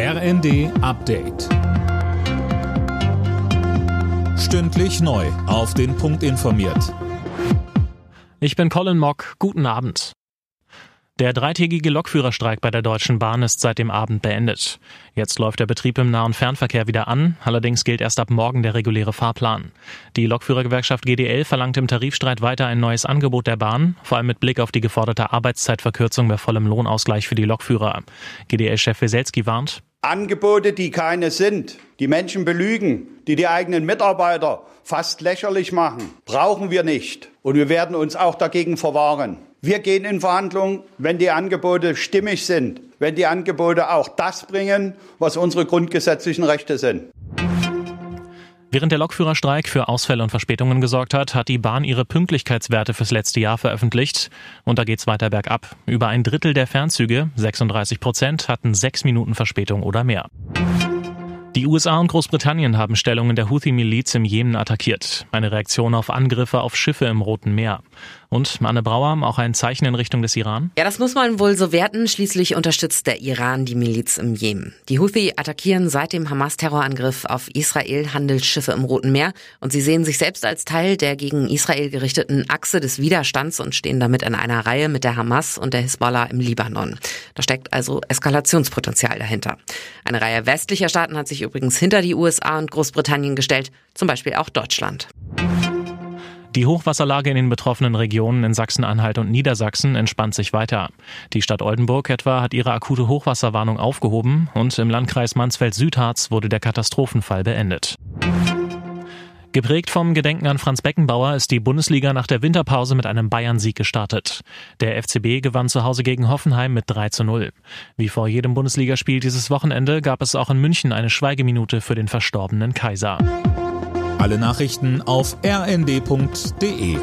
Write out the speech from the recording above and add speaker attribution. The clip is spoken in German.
Speaker 1: RND Update. Stündlich neu. Auf den Punkt informiert.
Speaker 2: Ich bin Colin Mock. Guten Abend. Der dreitägige Lokführerstreik bei der Deutschen Bahn ist seit dem Abend beendet. Jetzt läuft der Betrieb im Nah- und Fernverkehr wieder an. Allerdings gilt erst ab morgen der reguläre Fahrplan. Die Lokführergewerkschaft GDL verlangt im Tarifstreit weiter ein neues Angebot der Bahn, vor allem mit Blick auf die geforderte Arbeitszeitverkürzung bei vollem Lohnausgleich für die Lokführer. GDL-Chef Weselski warnt,
Speaker 3: Angebote, die keine sind, die Menschen belügen, die die eigenen Mitarbeiter fast lächerlich machen, brauchen wir nicht. Und wir werden uns auch dagegen verwahren. Wir gehen in Verhandlungen, wenn die Angebote stimmig sind, wenn die Angebote auch das bringen, was unsere grundgesetzlichen Rechte sind.
Speaker 2: Während der Lokführerstreik für Ausfälle und Verspätungen gesorgt hat, hat die Bahn ihre Pünktlichkeitswerte fürs letzte Jahr veröffentlicht. Und da geht's weiter bergab. Über ein Drittel der Fernzüge, 36 Prozent, hatten sechs Minuten Verspätung oder mehr. Die USA und Großbritannien haben Stellungen der Houthi-Miliz im Jemen attackiert. Eine Reaktion auf Angriffe auf Schiffe im Roten Meer. Und Anne Brauer, auch ein Zeichen in Richtung des Iran?
Speaker 4: Ja, das muss man wohl so werten. Schließlich unterstützt der Iran die Miliz im Jemen. Die Houthi attackieren seit dem Hamas-Terrorangriff auf Israel Handelsschiffe im Roten Meer und sie sehen sich selbst als Teil der gegen Israel gerichteten Achse des Widerstands und stehen damit in einer Reihe mit der Hamas und der Hisbollah im Libanon. Da steckt also Eskalationspotenzial dahinter. Eine Reihe westlicher Staaten hat sich übrigens hinter die USA und Großbritannien gestellt, zum Beispiel auch Deutschland.
Speaker 2: Die Hochwasserlage in den betroffenen Regionen in Sachsen-Anhalt und Niedersachsen entspannt sich weiter. Die Stadt Oldenburg etwa hat ihre akute Hochwasserwarnung aufgehoben und im Landkreis Mansfeld-Südharz wurde der Katastrophenfall beendet. Geprägt vom Gedenken an Franz Beckenbauer ist die Bundesliga nach der Winterpause mit einem Bayern-Sieg gestartet. Der FCB gewann zu Hause gegen Hoffenheim mit 3 zu 0. Wie vor jedem Bundesligaspiel dieses Wochenende gab es auch in München eine Schweigeminute für den verstorbenen Kaiser.
Speaker 1: Alle Nachrichten auf rnd.de